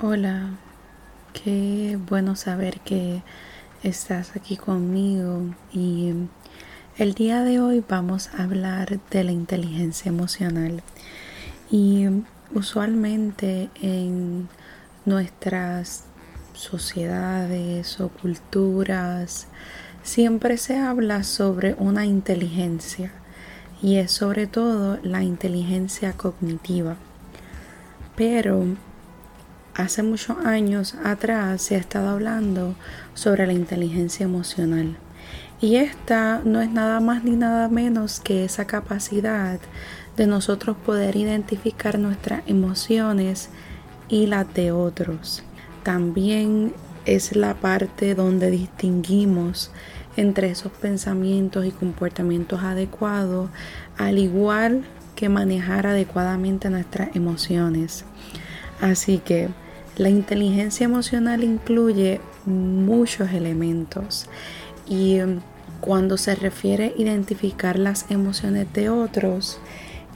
Hola, qué bueno saber que estás aquí conmigo y el día de hoy vamos a hablar de la inteligencia emocional. Y usualmente en nuestras sociedades o culturas siempre se habla sobre una inteligencia y es sobre todo la inteligencia cognitiva. Pero hace muchos años atrás se ha estado hablando sobre la inteligencia emocional. Y esta no es nada más ni nada menos que esa capacidad de nosotros poder identificar nuestras emociones y las de otros. También es la parte donde distinguimos entre esos pensamientos y comportamientos adecuados, al igual que manejar adecuadamente nuestras emociones. Así que la inteligencia emocional incluye muchos elementos y um, cuando se refiere a identificar las emociones de otros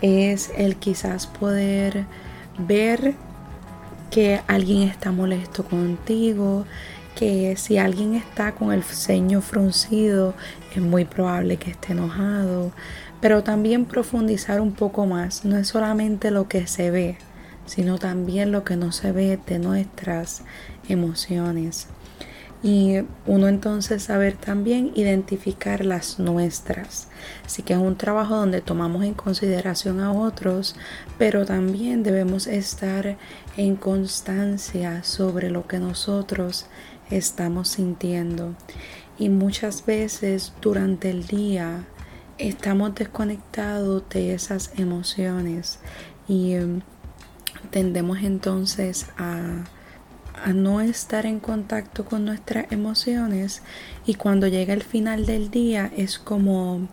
es el quizás poder ver que alguien está molesto contigo, que si alguien está con el ceño fruncido es muy probable que esté enojado, pero también profundizar un poco más, no es solamente lo que se ve, sino también lo que no se ve de nuestras emociones. Y uno entonces saber también identificar las nuestras. Así que es un trabajo donde tomamos en consideración a otros, pero también debemos estar en constancia sobre lo que nosotros estamos sintiendo. Y muchas veces durante el día estamos desconectados de esas emociones y em, tendemos entonces a, no estar en contacto con nuestras emociones y cuando llega el final del día es como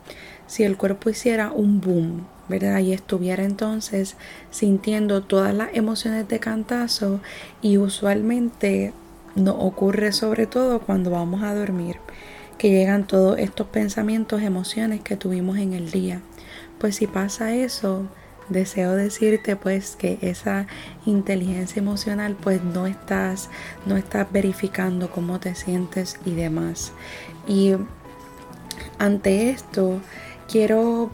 si el cuerpo hiciera un boom, ¿verdad? Y estuviera entonces sintiendo todas las emociones de cantazo y usualmente no ocurre sobre todo cuando vamos a dormir, que llegan todos estos pensamientos, emociones que tuvimos en el día. Pues si pasa eso, deseo decirte pues que esa inteligencia emocional pues no estás no estás verificando cómo te sientes y demás. Y ante esto quiero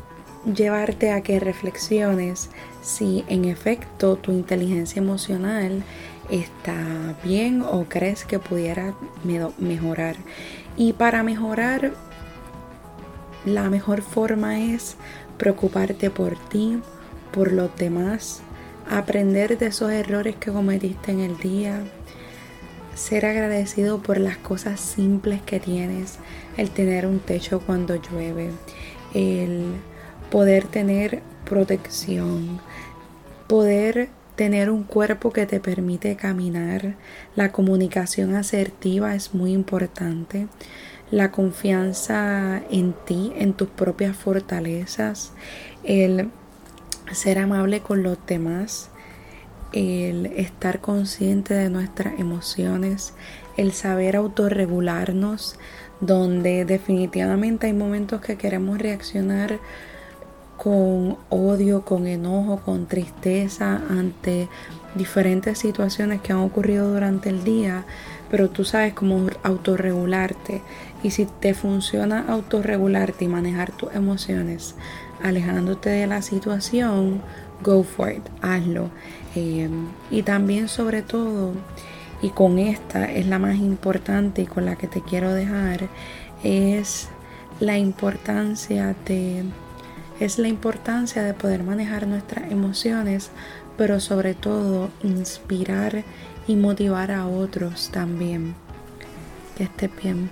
llevarte a que reflexiones si en efecto tu inteligencia emocional está bien o crees que pudiera mejorar. Y para mejorar la mejor forma es preocuparte por ti, por los demás, aprender de esos errores que cometiste en el día, ser agradecido por las cosas simples que tienes, el tener un techo cuando llueve, el poder tener protección, poder tener un cuerpo que te permite caminar, la comunicación asertiva es muy importante, la confianza en ti, en tus propias fortalezas, el ser amable con los demás, el estar consciente de nuestras emociones, el saber autorregularnos, donde definitivamente hay momentos que queremos reaccionar con odio, con enojo, con tristeza ante diferentes situaciones que han ocurrido durante el día, pero tú sabes cómo autorregularte. Y si te funciona autorregularte y manejar tus emociones, alejándote de la situación, go for it, hazlo. Eh, y también sobre todo, y con esta es la más importante y con la que te quiero dejar, es la importancia de es la importancia de poder manejar nuestras emociones, pero sobre todo inspirar y motivar a otros también. Que esté bien.